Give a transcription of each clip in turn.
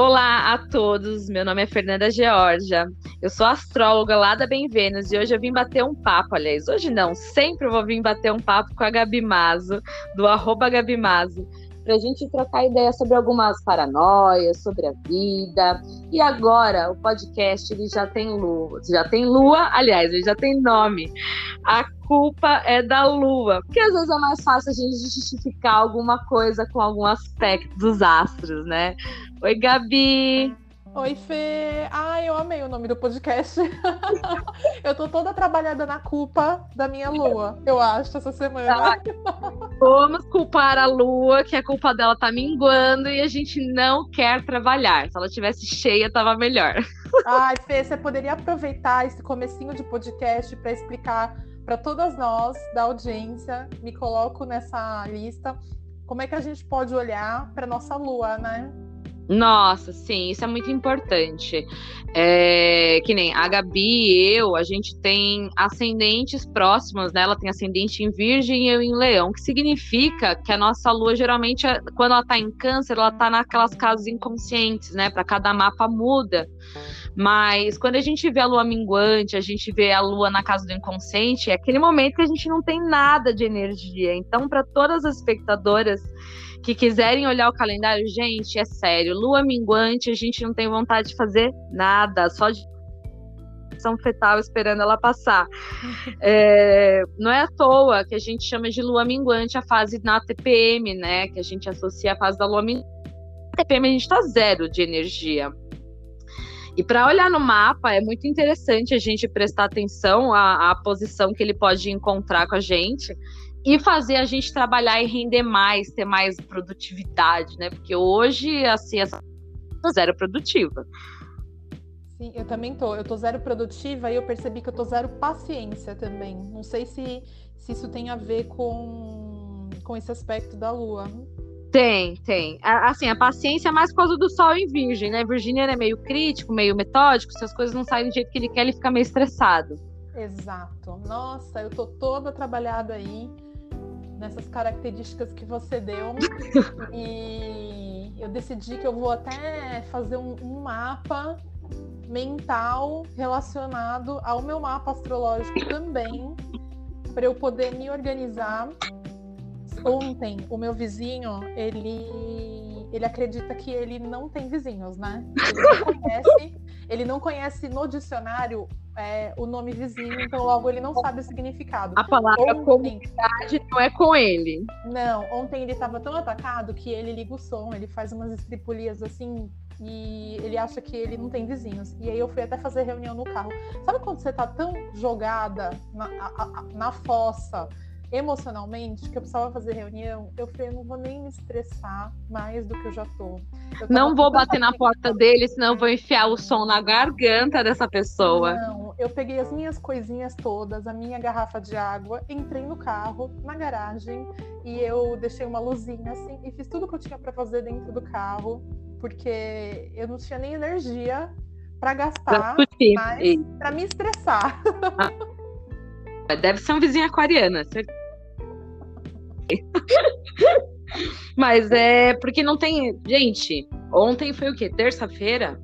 Olá a todos, meu nome é Fernanda Georgia, eu sou astróloga lá da Bem Vênus e hoje eu vim bater um papo, aliás, hoje não, sempre vou vir bater um papo com a Gabi Mazo, do arroba Gabi Mazo, para a gente trocar ideia sobre algumas paranoias, sobre a vida. E agora o podcast ele já tem lua, já tem lua, aliás, ele já tem nome. A culpa é da lua, porque às vezes é mais fácil a gente justificar alguma coisa com algum aspecto dos astros, né? Oi, Gabi. Oi, Fê. Ai, eu amei o nome do podcast. eu tô toda trabalhada na culpa da minha lua, eu acho, essa semana. Vamos culpar a lua, que a culpa dela tá minguando e a gente não quer trabalhar. Se ela tivesse cheia, tava melhor. Ai, Fê, você poderia aproveitar esse comecinho de podcast para explicar para todas nós da audiência, me coloco nessa lista, como é que a gente pode olhar para nossa lua, né? Nossa, sim, isso é muito importante. É, que nem a Gabi e eu, a gente tem ascendentes próximos, né? Ela tem ascendente em Virgem e eu em Leão, que significa que a nossa lua, geralmente, quando ela tá em Câncer, ela tá naquelas casas inconscientes, né? Para cada mapa muda. Mas quando a gente vê a lua minguante, a gente vê a lua na casa do inconsciente, é aquele momento que a gente não tem nada de energia. Então, para todas as espectadoras que quiserem olhar o calendário, gente, é sério, lua minguante, a gente não tem vontade de fazer nada, só de são fetal esperando ela passar. É, não é à toa que a gente chama de lua minguante a fase na TPM, né? Que a gente associa a fase da lua minguante. Na TPM a gente está zero de energia. E para olhar no mapa é muito interessante a gente prestar atenção à, à posição que ele pode encontrar com a gente e fazer a gente trabalhar e render mais, ter mais produtividade, né? Porque hoje, assim, essa zero produtiva. Sim, eu também tô. Eu tô zero produtiva e eu percebi que eu tô zero paciência também. Não sei se, se isso tem a ver com, com esse aspecto da lua. Tem, tem. Assim, a paciência é mais por causa do sol em virgem, né? Virgínia é meio crítico, meio metódico. Se as coisas não saem do jeito que ele quer, ele fica meio estressado. Exato. Nossa, eu tô toda trabalhada aí nessas características que você deu. e eu decidi que eu vou até fazer um, um mapa mental relacionado ao meu mapa astrológico também, para eu poder me organizar. Ontem, o meu vizinho, ele, ele acredita que ele não tem vizinhos, né? Ele não conhece, ele não conhece no dicionário é, o nome vizinho, então logo ele não sabe o significado. A palavra ontem, comunidade não é com ele. Não, ontem ele estava tão atacado que ele liga o som, ele faz umas estripulias assim e ele acha que ele não tem vizinhos. E aí eu fui até fazer reunião no carro. Sabe quando você tá tão jogada na, a, a, na fossa? Emocionalmente que eu precisava fazer reunião, eu falei, eu não vou nem me estressar mais do que eu já tô. Eu não vou bater na porta dele, senão eu vou enfiar o som na garganta dessa pessoa. Não, eu peguei as minhas coisinhas todas, a minha garrafa de água, entrei no carro, na garagem, e eu deixei uma luzinha assim, e fiz tudo que eu tinha para fazer dentro do carro, porque eu não tinha nem energia para gastar, mas para me estressar. Deve ser um vizinho aquariano, certeza. Mas é porque não tem. Gente, ontem foi o quê? Terça-feira?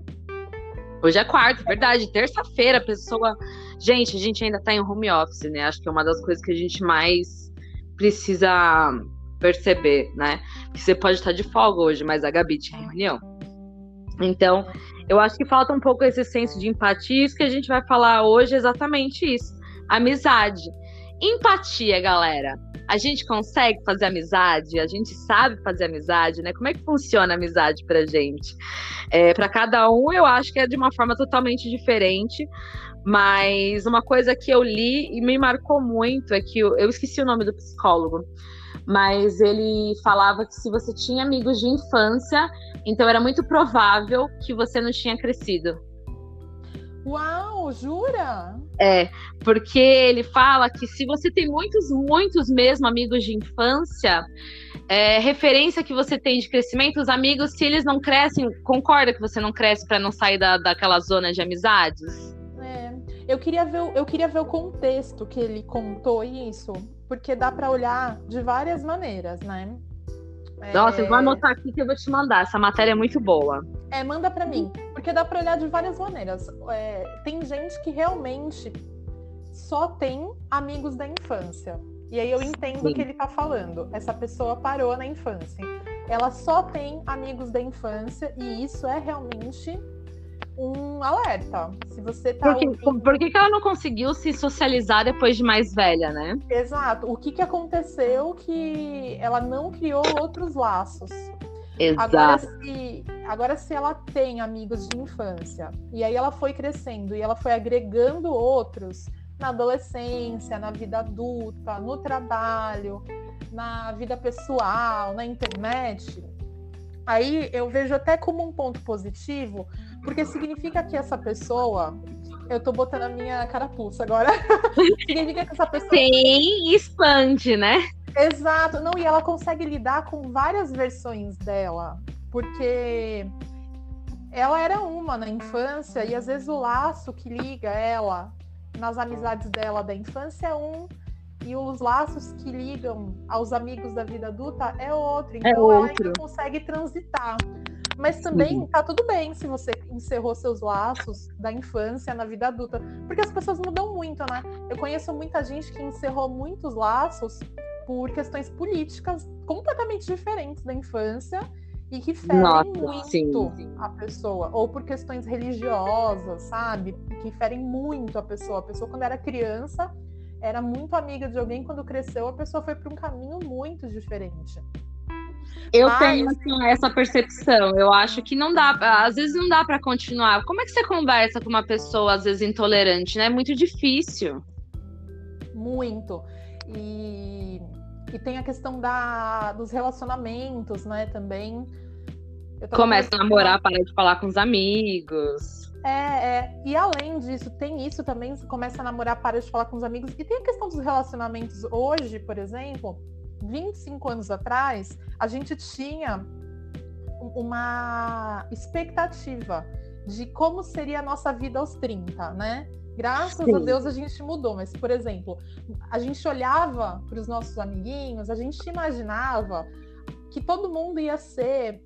Hoje é quarta, verdade. Terça-feira, a pessoa. Gente, a gente ainda tá em home office, né? Acho que é uma das coisas que a gente mais precisa perceber, né? Que você pode estar de folga hoje, mas a Gabi tinha reunião. Então, eu acho que falta um pouco esse senso de empatia. Isso que a gente vai falar hoje é exatamente isso. Amizade. Empatia, galera a gente consegue fazer amizade, a gente sabe fazer amizade, né? Como é que funciona a amizade pra gente? É, para cada um, eu acho que é de uma forma totalmente diferente. Mas uma coisa que eu li e me marcou muito é que eu, eu esqueci o nome do psicólogo, mas ele falava que se você tinha amigos de infância, então era muito provável que você não tinha crescido. Uau, jura? É, porque ele fala que se você tem muitos, muitos mesmo amigos de infância, é, referência que você tem de crescimento, os amigos, se eles não crescem, concorda que você não cresce para não sair da, daquela zona de amizades? É, eu queria ver, eu queria ver o contexto que ele contou isso, porque dá para olhar de várias maneiras, né? Nossa, eu vou é. anotar aqui que eu vou te mandar. Essa matéria é muito boa. É, manda para mim, porque dá para olhar de várias maneiras. É, tem gente que realmente só tem amigos da infância. E aí eu entendo o que ele está falando. Essa pessoa parou na infância. Ela só tem amigos da infância e isso é realmente um alerta. Se você tá. Por, que, ouvindo... por que, ela não conseguiu se socializar depois de mais velha, né? Exato. O que, que aconteceu que ela não criou outros laços? Exato. Agora se, agora, se ela tem amigos de infância e aí ela foi crescendo e ela foi agregando outros na adolescência, na vida adulta, no trabalho, na vida pessoal, na internet, aí eu vejo até como um ponto positivo, porque significa que essa pessoa. Eu tô botando a minha carapuça agora. significa que essa pessoa. Sim, expande, né? Exato. Não, e ela consegue lidar com várias versões dela. Porque ela era uma na infância, e às vezes o laço que liga ela nas amizades dela da infância é um e os laços que ligam aos amigos da vida adulta é outro. Então é outro. ela ainda consegue transitar. Mas também Sim. tá tudo bem se você encerrou seus laços da infância na vida adulta, porque as pessoas mudam muito, né? Eu conheço muita gente que encerrou muitos laços por questões políticas completamente diferentes da infância e que ferem Nossa, muito sim. a pessoa, ou por questões religiosas, sabe? Que ferem muito a pessoa. A pessoa, quando era criança, era muito amiga de alguém, quando cresceu, a pessoa foi para um caminho muito diferente. Eu Mas... tenho assim, essa percepção. Eu acho que não dá, às vezes não dá para continuar. Como é que você conversa com uma pessoa às vezes intolerante, né? É muito difícil. Muito. E, e tem a questão da, dos relacionamentos, né? Também. Começa a namorar, para de falar com os amigos. É, é, e além disso, tem isso também, você começa a namorar, para de falar com os amigos. E tem a questão dos relacionamentos hoje, por exemplo, 25 anos atrás, a gente tinha uma expectativa de como seria a nossa vida aos 30, né? Graças Sim. a Deus a gente mudou, mas, por exemplo, a gente olhava para os nossos amiguinhos, a gente imaginava que todo mundo ia ser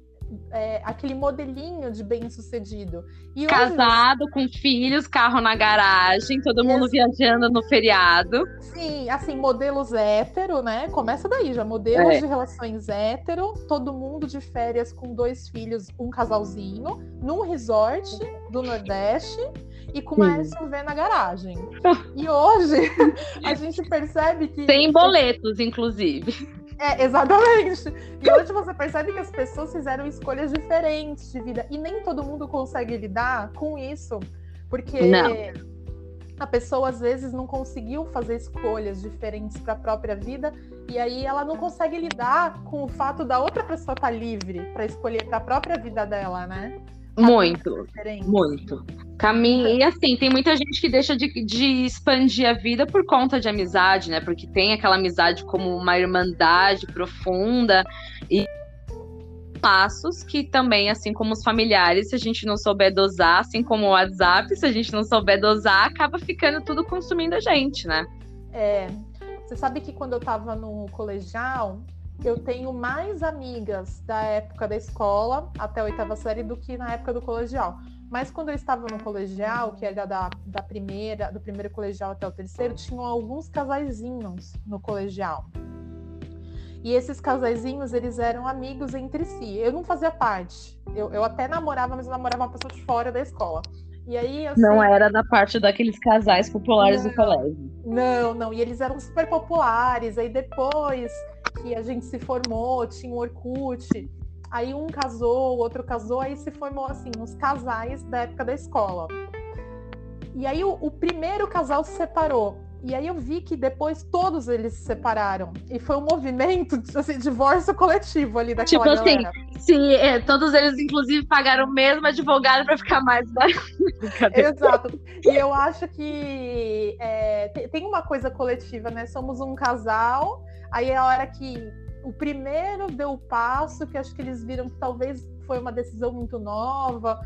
é, aquele modelinho de bem-sucedido. Casado, hoje... com filhos, carro na garagem, todo mundo viajando no feriado. Sim, assim, modelos hétero, né? Começa daí já, modelos é. de relações hétero, todo mundo de férias com dois filhos, um casalzinho, num resort do Nordeste e com uma SUV na garagem. E hoje a gente percebe que. Tem boletos, inclusive. É, exatamente. E hoje você percebe que as pessoas fizeram escolhas diferentes de vida. E nem todo mundo consegue lidar com isso. Porque não. a pessoa às vezes não conseguiu fazer escolhas diferentes para a própria vida. E aí ela não consegue lidar com o fato da outra pessoa estar tá livre para escolher para a própria vida dela, né? Muito, muito. Caminho. E assim, tem muita gente que deixa de, de expandir a vida por conta de amizade, né? Porque tem aquela amizade como uma irmandade profunda e passos que também, assim como os familiares, se a gente não souber dosar, assim como o WhatsApp, se a gente não souber dosar, acaba ficando tudo consumindo a gente, né? É. Você sabe que quando eu tava no colegial, eu tenho mais amigas da época da escola até a oitava série do que na época do colegial. Mas quando eu estava no colegial, que era da, da primeira, do primeiro colegial até o terceiro, tinham alguns casaizinhos no colegial. E esses casaizinhos, eles eram amigos entre si. Eu não fazia parte. Eu, eu até namorava, mas eu namorava uma pessoa de fora da escola. E aí Não era da parte daqueles casais populares não, do colégio. Não, não. E eles eram super populares. Aí depois que a gente se formou, tinha o Orkut. Aí um casou, o outro casou, aí se formou assim, os casais da época da escola. E aí o, o primeiro casal se separou. E aí eu vi que depois todos eles se separaram. E foi um movimento, assim, divórcio coletivo ali daquela Tipo assim, galera. sim, é, todos eles inclusive pagaram o mesmo advogado para ficar mais Exato. E eu acho que é, tem uma coisa coletiva, né? Somos um casal, aí é a hora que o primeiro deu o passo, que acho que eles viram que talvez foi uma decisão muito nova.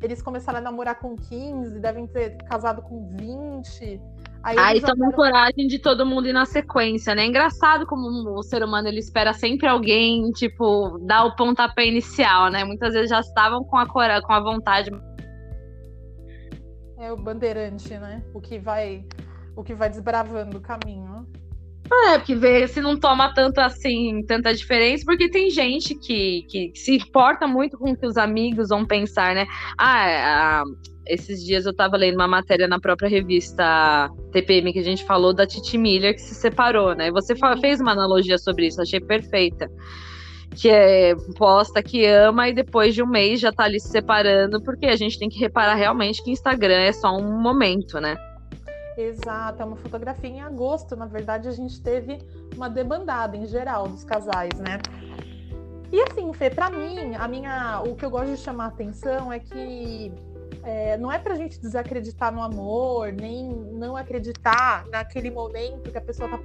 Eles começaram a namorar com 15, devem ter casado com 20. Aí, Aí tomam coragem de todo mundo ir na sequência, né? Engraçado como o ser humano ele espera sempre alguém, tipo, dar o pontapé inicial, né? Muitas vezes já estavam com a cora com a vontade. É o bandeirante, né? O que vai o que vai desbravando o caminho. É, porque vê se não toma tanto assim, tanta diferença, porque tem gente que, que se importa muito com o que os amigos vão pensar, né? Ah, esses dias eu tava lendo uma matéria na própria revista TPM que a gente falou da Titi Miller que se separou, né? Você fez uma analogia sobre isso, achei perfeita. Que é posta que ama e depois de um mês já tá ali se separando, porque a gente tem que reparar realmente que Instagram é só um momento, né? Exato, é uma fotografia em agosto. Na verdade, a gente teve uma debandada em geral dos casais, né? E assim, Fê, pra mim, a minha, o que eu gosto de chamar a atenção é que é, não é pra gente desacreditar no amor, nem não acreditar naquele momento que a pessoa tá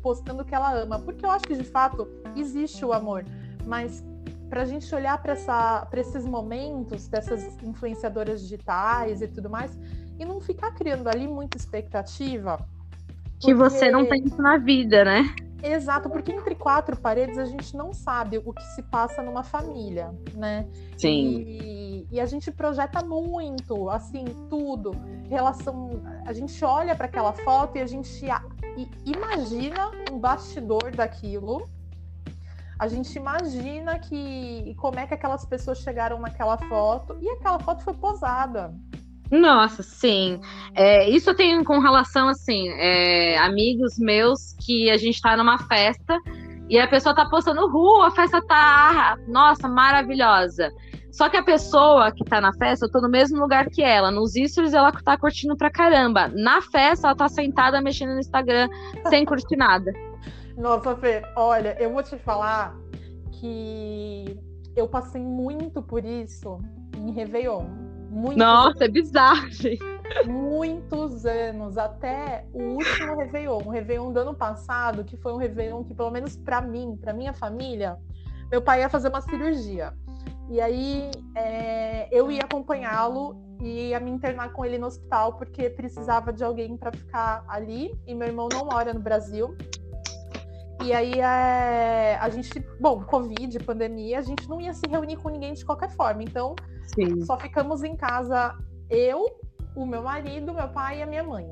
postando que ela ama, porque eu acho que de fato existe o amor, mas para a gente olhar para esses momentos dessas influenciadoras digitais e tudo mais e não ficar criando ali muita expectativa. Que você não tem isso na vida, né? Exato, porque entre quatro paredes a gente não sabe o que se passa numa família, né? Sim. E, e a gente projeta muito, assim, tudo. Relação. A gente olha para aquela foto e a gente imagina um bastidor daquilo. A gente imagina que como é que aquelas pessoas chegaram naquela foto e aquela foto foi posada. Nossa, sim. É, isso eu tenho com relação, assim, é, amigos meus que a gente tá numa festa e a pessoa tá postando, rua, a festa tá, nossa, maravilhosa. Só que a pessoa que tá na festa, eu tô no mesmo lugar que ela. Nos stories ela tá curtindo pra caramba. Na festa, ela tá sentada mexendo no Instagram sem curtir nada. Nossa, Fê, olha, eu vou te falar que eu passei muito por isso em Réveillon Muitos, Nossa, é bizarro, gente. Muitos anos, até o último Réveillon, o Réveillon do ano passado, que foi um Réveillon que, pelo menos para mim, para minha família, meu pai ia fazer uma cirurgia. E aí é, eu ia acompanhá-lo e ia me internar com ele no hospital, porque precisava de alguém para ficar ali. E meu irmão não mora no Brasil. E aí é, a gente, bom, Covid, pandemia, a gente não ia se reunir com ninguém de qualquer forma. Então, Sim. só ficamos em casa eu, o meu marido, meu pai e a minha mãe.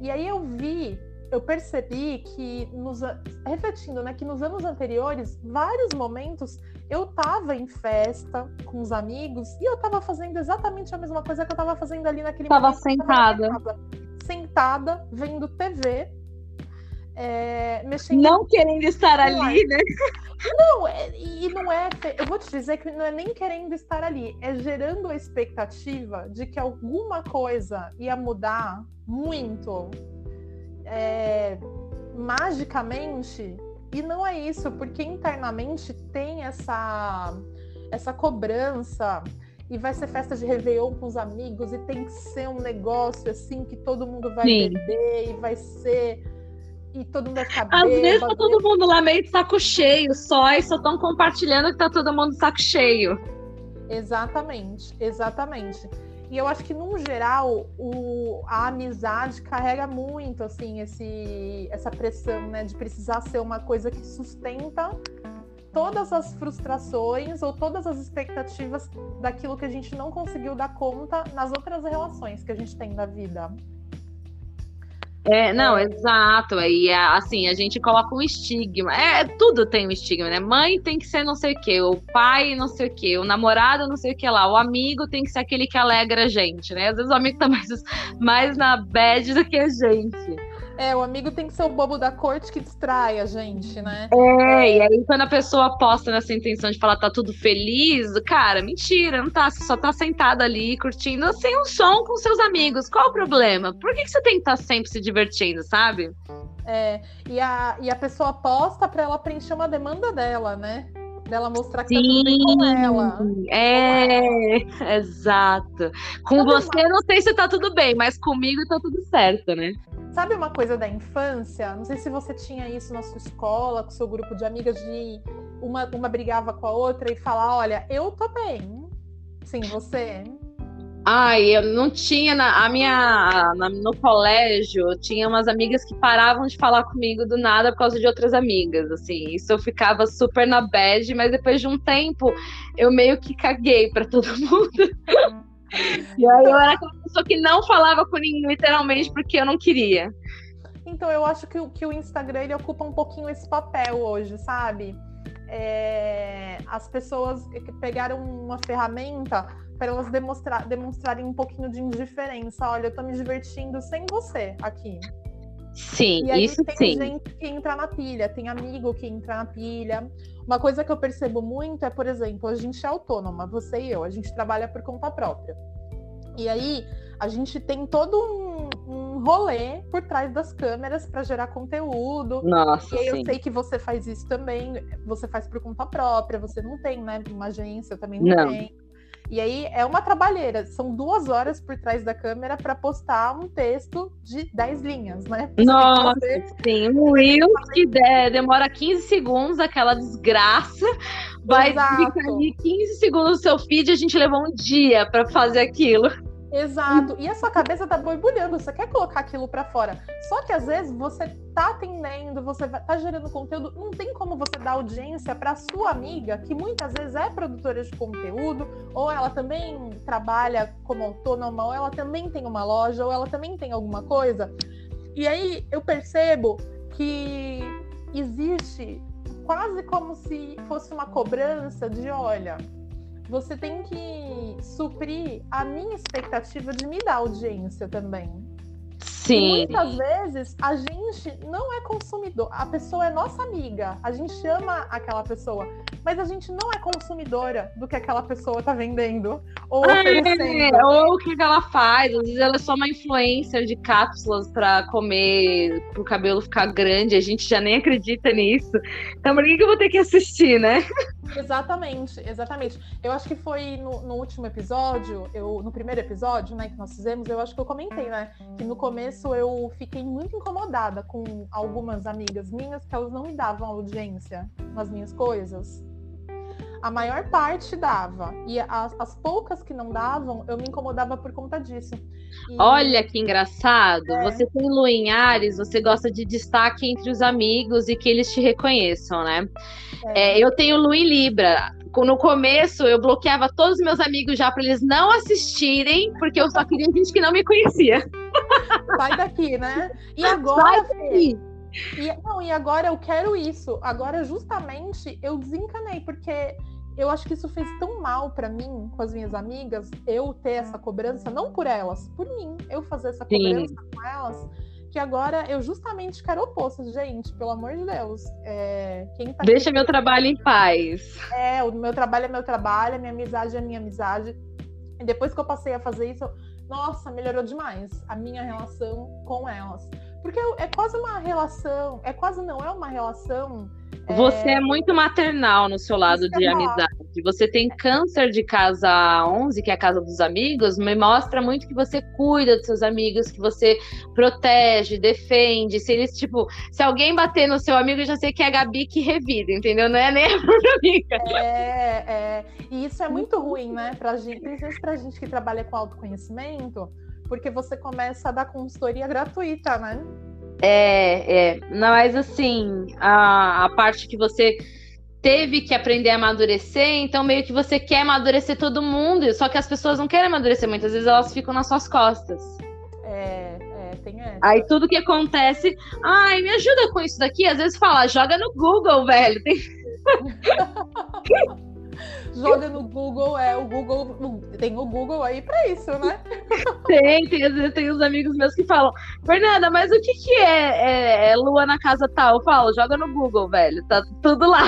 E aí eu vi, eu percebi que, nos, refletindo, né, que nos anos anteriores, vários momentos eu tava em festa com os amigos e eu tava fazendo exatamente a mesma coisa que eu tava fazendo ali naquele tava momento. Sentada. Tava sentada, vendo TV é, mexendo. Não querendo estar ali, né? Não, é, e não é. Eu vou te dizer que não é nem querendo estar ali, é gerando a expectativa de que alguma coisa ia mudar muito é, magicamente. E não é isso, porque internamente tem essa, essa cobrança e vai ser festa de Réveillon com os amigos, e tem que ser um negócio assim que todo mundo vai Sim. beber e vai ser e todo mundo vai ficar Às vezes tá todo mundo lá meio de saco cheio só e só estão compartilhando que tá todo mundo de saco cheio. Exatamente, exatamente. E eu acho que, no geral, o, a amizade carrega muito, assim, esse, essa pressão, né? De precisar ser uma coisa que sustenta todas as frustrações ou todas as expectativas daquilo que a gente não conseguiu dar conta nas outras relações que a gente tem na vida. É, não, é. exato. Aí, assim, a gente coloca um estigma. É, tudo tem um estigma, né? Mãe tem que ser não sei o quê, o pai não sei o quê, o namorado não sei o que lá, o amigo tem que ser aquele que alegra a gente, né? Às vezes o amigo tá mais, mais na bad do que a gente. É, o amigo tem que ser o bobo da corte que distrai a gente, né? É, e aí quando a pessoa aposta nessa intenção de falar tá tudo feliz, cara, mentira, não tá. Você só tá sentado ali curtindo sem um som com seus amigos. Qual o problema? Por que, que você tem que estar tá sempre se divertindo, sabe? É, e a, e a pessoa aposta para ela preencher uma demanda dela, né? dela mostrar que Sim, tá tudo bem com ela. É, exato. Com você, não sei se tá tudo bem, mas comigo tá tudo certo, né? Sabe uma coisa da infância? Não sei se você tinha isso na sua escola, com seu grupo de amigas, de uma, uma brigava com a outra e falar: olha, eu tô bem. Sim, você. Ai, eu não tinha na a minha na, no colégio, tinha umas amigas que paravam de falar comigo do nada por causa de outras amigas, assim. Isso eu ficava super na bad, mas depois de um tempo eu meio que caguei para todo mundo. E aí eu era aquela pessoa que não falava com ninguém, literalmente, porque eu não queria. Então eu acho que, que o Instagram ele ocupa um pouquinho esse papel hoje, sabe? É, as pessoas pegaram uma ferramenta para elas demonstrar, demonstrarem um pouquinho de indiferença. Olha, eu tô me divertindo sem você aqui. Sim, e aí isso tem sim. gente que entra na pilha, tem amigo que entra na pilha. Uma coisa que eu percebo muito é, por exemplo, a gente é autônoma, você e eu, a gente trabalha por conta própria. E aí a gente tem todo um, um rolê por trás das câmeras para gerar conteúdo. Nossa, e aí sim. eu sei que você faz isso também, você faz por conta própria, você não tem, né? Uma agência, eu também não, não. tenho. E aí é uma trabalheira, são duas horas por trás da câmera para postar um texto de 10 linhas, né? Você Nossa, sim. Um Reels que demora 15 segundos, aquela desgraça, vai Exato. ficar ali 15 segundos no seu feed, a gente levou um dia para fazer aquilo. Exato. E a sua cabeça tá borbulhando, você quer colocar aquilo para fora. Só que às vezes você tá atendendo, você tá gerando conteúdo, não tem como você dar audiência para sua amiga, que muitas vezes é produtora de conteúdo, ou ela também trabalha como autônoma, ou ela também tem uma loja, ou ela também tem alguma coisa. E aí eu percebo que existe quase como se fosse uma cobrança de, olha, você tem que suprir a minha expectativa de me dar audiência também. Sim. E muitas vezes a gente não é consumidor, a pessoa é nossa amiga, a gente chama aquela pessoa, mas a gente não é consumidora do que aquela pessoa está vendendo ou é, oferecendo. Ou o que ela faz, às vezes ela é só uma influencer de cápsulas para comer, para o cabelo ficar grande, a gente já nem acredita nisso. Então por que, que eu vou ter que assistir, né? Exatamente, exatamente. Eu acho que foi no, no, último episódio, eu, no primeiro episódio, né, que nós fizemos, eu acho que eu comentei, né, que no começo eu fiquei muito incomodada com algumas amigas minhas que elas não me davam audiência nas minhas coisas. A maior parte dava. E as, as poucas que não davam, eu me incomodava por conta disso. E... Olha que engraçado. É. Você tem Lu em Ares, você gosta de destaque entre os amigos e que eles te reconheçam, né? É. É, eu tenho Lu em Libra. No começo, eu bloqueava todos os meus amigos já para eles não assistirem, porque eu só queria gente que não me conhecia. Sai daqui, né? E agora. Sai daqui. E, não, e agora eu quero isso. Agora, justamente, eu desencanei, porque eu acho que isso fez tão mal para mim, com as minhas amigas, eu ter essa cobrança, não por elas, por mim, eu fazer essa cobrança Sim. com elas, que agora eu justamente quero oposto, gente, pelo amor de Deus. É, tá Deixa aqui, meu trabalho em paz. É, o meu trabalho é meu trabalho, a minha amizade é minha amizade. E depois que eu passei a fazer isso, nossa, melhorou demais a minha relação com elas. Porque é quase uma relação, é quase não, é uma relação. Você é, é muito maternal no seu lado de é amizade. Você tem câncer de casa 11, que é a casa dos amigos, me mostra muito que você cuida dos seus amigos, que você protege, defende. Se eles, tipo, se alguém bater no seu amigo, eu já sei que é a Gabi que revida, entendeu? Não é nem a própria amiga. É, é. E isso é muito ruim, né? Pra gente, principalmente pra gente que trabalha com autoconhecimento porque você começa a dar consultoria gratuita, né? É, é. Não, mas assim, a, a parte que você teve que aprender a amadurecer, então meio que você quer amadurecer todo mundo, só que as pessoas não querem amadurecer, muitas vezes elas ficam nas suas costas. É, é, tem essa. Aí tudo que acontece, ai, me ajuda com isso daqui, às vezes fala, joga no Google, velho. Tem... joga no Google, é o Google, tem o Google aí para isso, né? Tem, tem, às vezes tem uns amigos meus que falam, Fernanda, mas o que que é, é, é lua na casa tal? Eu falo, joga no Google, velho, tá tudo lá.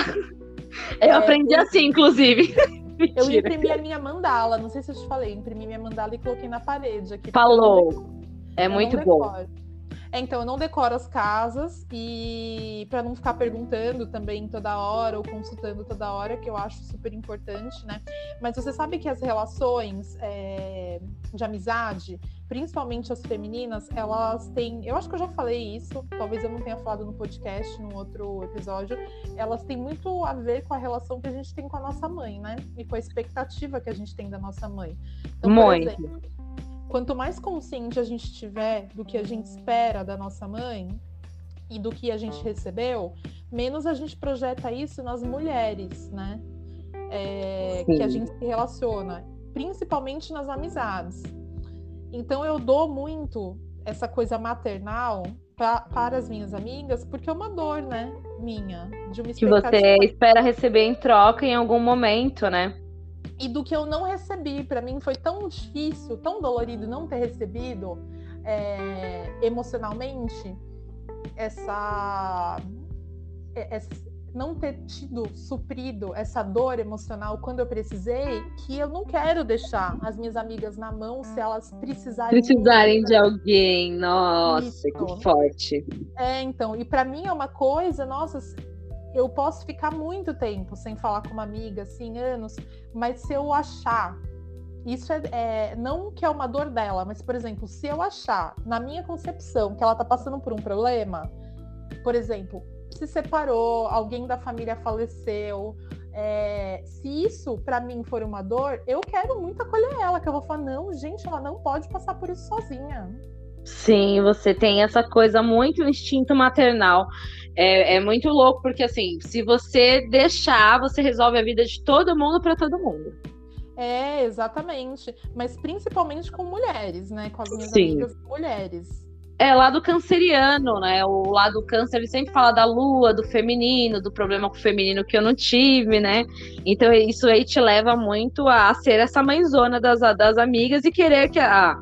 Eu é, aprendi assim, inclusive. Eu imprimi a minha mandala, não sei se eu te falei, imprimi minha mandala e coloquei na parede aqui. Falou. É muito bom. É, então, eu não decoro as casas e para não ficar perguntando também toda hora ou consultando toda hora, que eu acho super importante, né? Mas você sabe que as relações é, de amizade, principalmente as femininas, elas têm. Eu acho que eu já falei isso, talvez eu não tenha falado no podcast, num outro episódio. Elas têm muito a ver com a relação que a gente tem com a nossa mãe, né? E com a expectativa que a gente tem da nossa mãe. Então, Muito. Exemplo, quanto mais consciente a gente tiver do que a gente espera da nossa mãe e do que a gente recebeu, menos a gente projeta isso nas mulheres, né? É, que a gente se relaciona, principalmente nas amizades. Então eu dou muito essa coisa maternal pra, para as minhas amigas, porque é uma dor, né? Minha. De uma que você espera receber em troca em algum momento, né? E do que eu não recebi. Para mim foi tão difícil, tão dolorido não ter recebido é, emocionalmente essa, é, essa não ter tido suprido essa dor emocional quando eu precisei, que eu não quero deixar as minhas amigas na mão se elas precisarem. Precisarem de alguém, nossa, Isso. que forte. É, então, e para mim é uma coisa, nossa, eu posso ficar muito tempo sem falar com uma amiga, assim, anos, mas se eu achar. Isso é, é não que é uma dor dela, mas, por exemplo, se eu achar, na minha concepção, que ela tá passando por um problema, por exemplo, se separou, alguém da família faleceu. É, se isso para mim for uma dor, eu quero muito acolher ela, que eu vou falar, não, gente, ela não pode passar por isso sozinha. Sim, você tem essa coisa muito instinto maternal. É, é muito louco, porque assim, se você deixar, você resolve a vida de todo mundo para todo mundo. É, exatamente. Mas principalmente com mulheres, né? Com as minhas Sim. amigas mulheres. É, lado canceriano, né? O lado câncer, ele sempre fala da lua, do feminino, do problema com o feminino que eu não tive, né? Então isso aí te leva muito a ser essa mãezona das, das amigas e querer que a,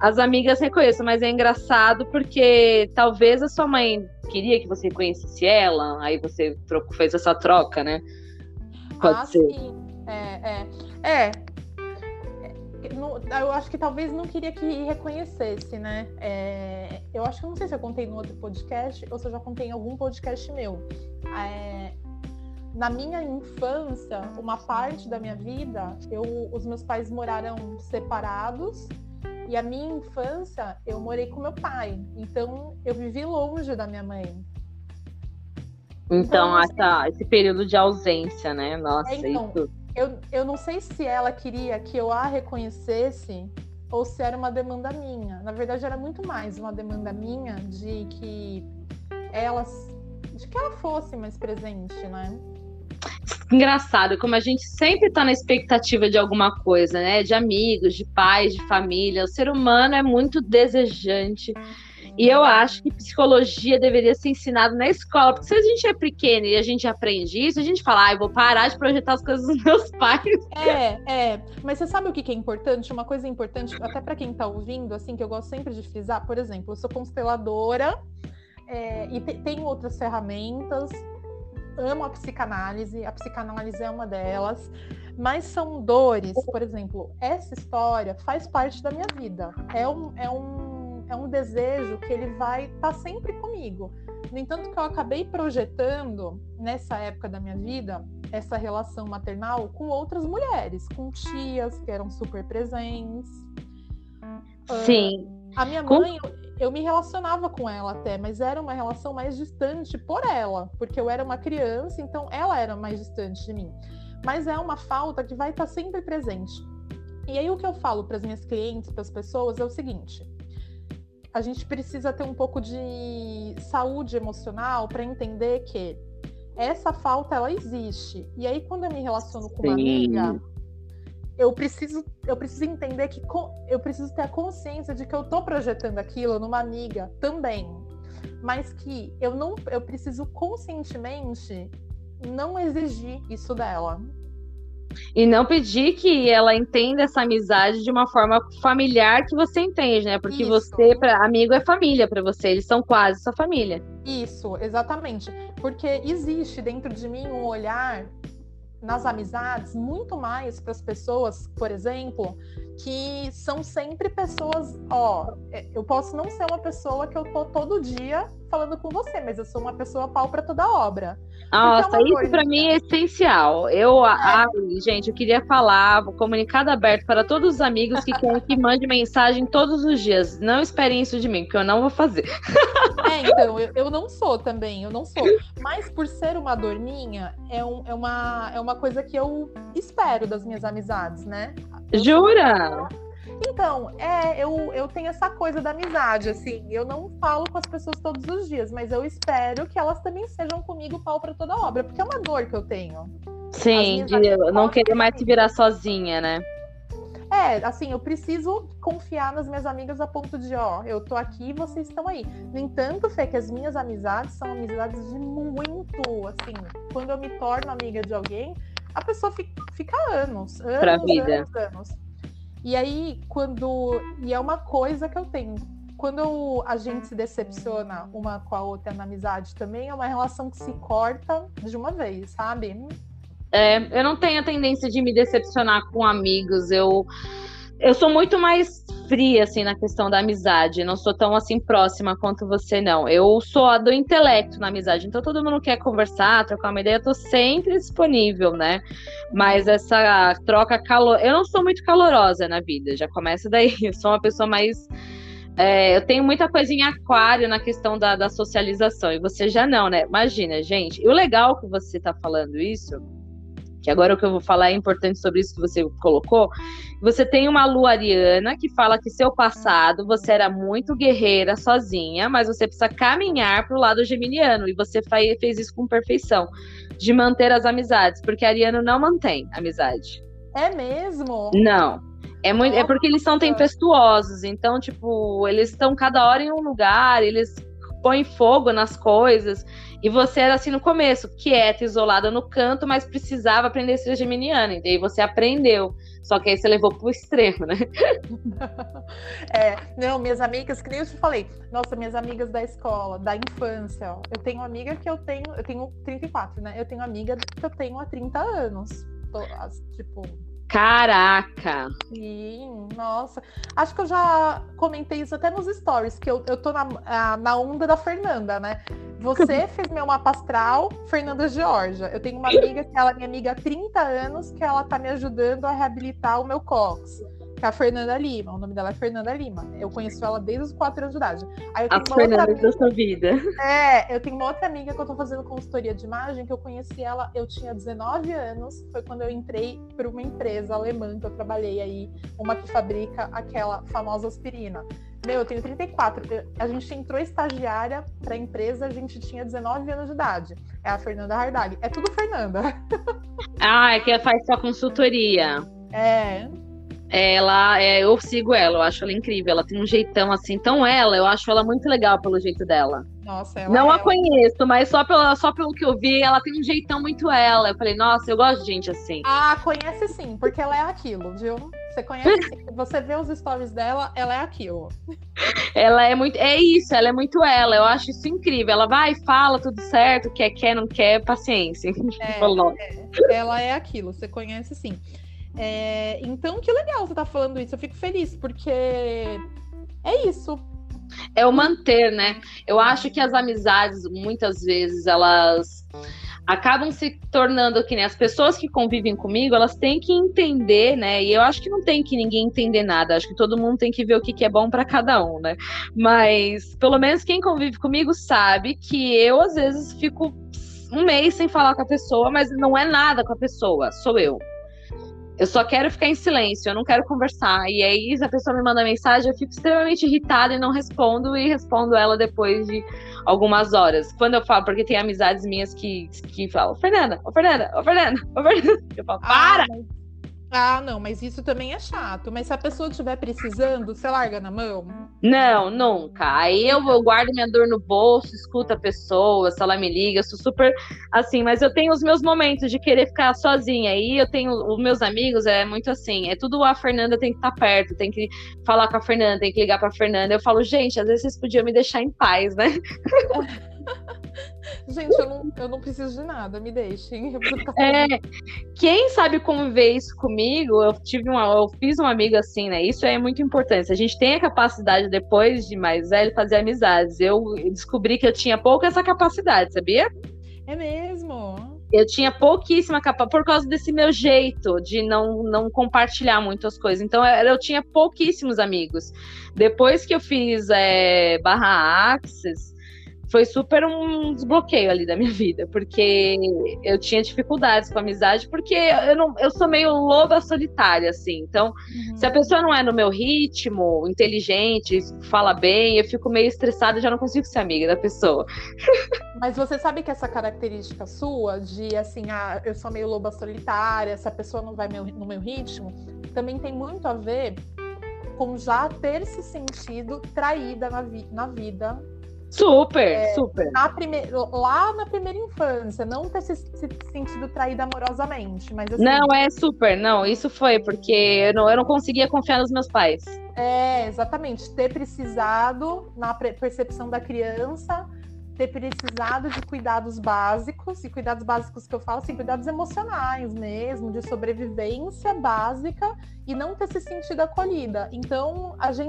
as amigas reconheçam. Mas é engraçado porque talvez a sua mãe queria que você reconhecesse ela, aí você trocou, fez essa troca, né? Pode ah, ser. Sim. É, é. É, eu acho que talvez não queria que reconhecesse, né? É, eu acho que não sei se eu contei no outro podcast ou se eu já contei em algum podcast meu. É, na minha infância, uma parte da minha vida, eu, os meus pais moraram separados e a minha infância eu morei com meu pai. Então eu vivi longe da minha mãe. Então, então essa, esse período de ausência, né? Nossa, é, então, isso eu, eu não sei se ela queria que eu a reconhecesse ou se era uma demanda minha. Na verdade, era muito mais uma demanda minha de que ela, de que ela fosse mais presente, né? Engraçado, como a gente sempre está na expectativa de alguma coisa, né? De amigos, de pais, de família. O ser humano é muito desejante e eu acho que psicologia deveria ser ensinado na escola, porque se a gente é pequeno e a gente aprende isso, a gente fala, ah, eu vou parar de projetar as coisas dos meus pais. É, é. Mas você sabe o que é importante? Uma coisa importante, até para quem está ouvindo, assim, que eu gosto sempre de frisar, por exemplo, eu sou consteladora é, e te, tenho outras ferramentas, amo a psicanálise, a psicanálise é uma delas, mas são dores, por exemplo, essa história faz parte da minha vida. É um, é um é um desejo que ele vai estar tá sempre comigo. No entanto, que eu acabei projetando nessa época da minha vida essa relação maternal com outras mulheres, com tias que eram super presentes. Sim. Uh, a minha mãe, com... eu, me relacionava com ela até, mas era uma relação mais distante por ela, porque eu era uma criança, então ela era mais distante de mim. Mas é uma falta que vai estar tá sempre presente. E aí o que eu falo para as minhas clientes, para as pessoas, é o seguinte: a gente precisa ter um pouco de saúde emocional para entender que essa falta ela existe. E aí quando eu me relaciono com uma amiga, eu preciso eu preciso entender que eu preciso ter a consciência de que eu estou projetando aquilo numa amiga também. Mas que eu não eu preciso conscientemente não exigir isso dela. E não pedir que ela entenda essa amizade de uma forma familiar que você entende, né? Porque Isso. você, para amigo, é família para você, eles são quase sua família. Isso, exatamente. Porque existe dentro de mim um olhar nas amizades muito mais para as pessoas, por exemplo, que são sempre pessoas, ó, é, eu posso não ser uma pessoa que eu tô todo dia falando com você, mas eu sou uma pessoa pau para toda obra. É Nossa, é isso para mim é essencial. Eu, é. ai, gente, eu queria falar, comunicado aberto para todos os amigos que querem que mande mensagem todos os dias. Não esperem isso de mim, porque eu não vou fazer. É, então, eu, eu não sou também, eu não sou. Mas por ser uma dor minha, é, um, é, uma, é uma coisa que eu espero das minhas amizades, né? Jura? Então, é, eu, eu tenho essa coisa da amizade, assim. Eu não falo com as pessoas todos os dias, mas eu espero que elas também sejam comigo pau para toda obra, porque é uma dor que eu tenho. Sim, de não querer mais se virar sozinha, né? É, assim, eu preciso confiar nas minhas amigas a ponto de, ó, eu tô aqui e vocês estão aí. No entanto, Fê, que as minhas amizades são amizades de muito, assim, quando eu me torno amiga de alguém, a pessoa fica, fica anos, anos, pra vida. anos, anos. E aí, quando. E é uma coisa que eu tenho. Quando a gente se decepciona uma com a outra na amizade também, é uma relação que se corta de uma vez, sabe? É, eu não tenho a tendência de me decepcionar com amigos. Eu, eu sou muito mais fria, assim, na questão da amizade. Não sou tão, assim, próxima quanto você, não. Eu sou a do intelecto na amizade. Então, todo mundo quer conversar, trocar uma ideia, eu tô sempre disponível, né? Mas essa troca calor... Eu não sou muito calorosa na vida, já começa daí. Eu sou uma pessoa mais... É, eu tenho muita coisa em aquário na questão da, da socialização, e você já não, né? Imagina, gente. E o legal que você tá falando isso que agora o que eu vou falar é importante sobre isso que você colocou. Você tem uma lua ariana que fala que seu passado você era muito guerreira sozinha, mas você precisa caminhar para o lado geminiano e você fez isso com perfeição, de manter as amizades, porque ariano não mantém amizade. É mesmo? Não. É, muito, é porque eles são tempestuosos, então, tipo, eles estão cada hora em um lugar, eles põem fogo nas coisas. E você era assim no começo, quieta, isolada no canto, mas precisava aprender a ser geminiana. E daí você aprendeu. Só que aí você levou pro extremo, né? é, não, minhas amigas, que nem eu te falei, nossa, minhas amigas da escola, da infância, ó, eu tenho amiga que eu tenho, eu tenho 34, né? Eu tenho amiga que eu tenho há 30 anos. Tô, tipo, Caraca! Sim, nossa. Acho que eu já comentei isso até nos stories, que eu, eu tô na, na onda da Fernanda, né? Você fez meu mapa astral, Fernanda Georgia. Eu tenho uma amiga que ela é minha amiga há 30 anos, que ela tá me ajudando a reabilitar o meu cox que é a Fernanda Lima. O nome dela é Fernanda Lima. Eu conheço ela desde os 4 anos de idade. Aí eu Fernandas outra amiga... da sua vida. É, eu tenho uma outra amiga que eu tô fazendo consultoria de imagem, que eu conheci ela, eu tinha 19 anos, foi quando eu entrei para uma empresa alemã que eu trabalhei aí, uma que fabrica aquela famosa aspirina. Meu, eu tenho 34. A gente entrou estagiária para a empresa, a gente tinha 19 anos de idade. É a Fernanda Hardag. É tudo Fernanda. Ah, é que faz sua consultoria. É, ela, é, eu sigo ela, eu acho ela incrível. Ela tem um jeitão assim, tão ela, eu acho ela muito legal pelo jeito dela. Nossa, ela Não é a conheço, mas só pelo, só pelo que eu vi, ela tem um jeitão muito ela. Eu falei, nossa, eu gosto de gente assim. Ah, conhece sim, porque ela é aquilo, viu? Você conhece, você vê os stories dela, ela é aquilo. Ela é muito, é isso, ela é muito ela. Eu acho isso incrível. Ela vai, fala tudo certo, quer, quer, não quer, paciência. É, é, ela é aquilo, você conhece sim. É, então, que legal você tá falando isso. Eu fico feliz, porque é isso. É o manter, né? Eu acho que as amizades, muitas vezes, elas acabam se tornando que nem as pessoas que convivem comigo, elas têm que entender, né? E eu acho que não tem que ninguém entender nada, acho que todo mundo tem que ver o que, que é bom para cada um, né? Mas pelo menos quem convive comigo sabe que eu às vezes fico um mês sem falar com a pessoa, mas não é nada com a pessoa, sou eu. Eu só quero ficar em silêncio, eu não quero conversar. E aí, se a pessoa me manda mensagem, eu fico extremamente irritada e não respondo, e respondo ela depois de algumas horas. Quando eu falo, porque tem amizades minhas que, que falam, Fernanda, ô Fernanda, ô Fernanda, ô Fernanda. Eu falo, para! Ah, ah, não, mas isso também é chato. Mas se a pessoa estiver precisando, você larga na mão? Não, nunca. Aí eu, eu guardo minha dor no bolso, escuto a pessoa, se ela me liga, sou super assim, mas eu tenho os meus momentos de querer ficar sozinha. Aí eu tenho os meus amigos, é muito assim, é tudo a Fernanda tem que estar tá perto, tem que falar com a Fernanda, tem que ligar pra Fernanda. Eu falo, gente, às vezes vocês podiam me deixar em paz, né? Gente, eu não, eu não preciso de nada, me deixem. É, quem sabe conviver isso comigo, eu tive uma, eu fiz uma amiga assim, né? Isso é muito importante. A gente tem a capacidade, depois de mais velho, fazer amizades. Eu descobri que eu tinha pouco essa capacidade, sabia? É mesmo. Eu tinha pouquíssima capa por causa desse meu jeito de não, não compartilhar muitas coisas. Então eu, eu tinha pouquíssimos amigos. Depois que eu fiz é, barra Axis, foi super um desbloqueio ali da minha vida, porque eu tinha dificuldades com a amizade, porque eu, não, eu sou meio loba solitária, assim. Então, uhum. se a pessoa não é no meu ritmo, inteligente, fala bem, eu fico meio estressada e já não consigo ser amiga da pessoa. Mas você sabe que essa característica sua, de assim, ah, eu sou meio loba solitária, se a pessoa não vai no meu ritmo, também tem muito a ver com já ter se sentido traída na, vi na vida Super, é, super. Na prime... Lá na primeira infância, não ter se, se sentido traída amorosamente, mas assim... Não, é super, não, isso foi, porque eu não, eu não conseguia confiar nos meus pais. É, exatamente, ter precisado, na percepção da criança, ter precisado de cuidados básicos, e cuidados básicos que eu falo, assim, cuidados emocionais mesmo, de sobrevivência básica, e não ter se sentido acolhida. Então, a gente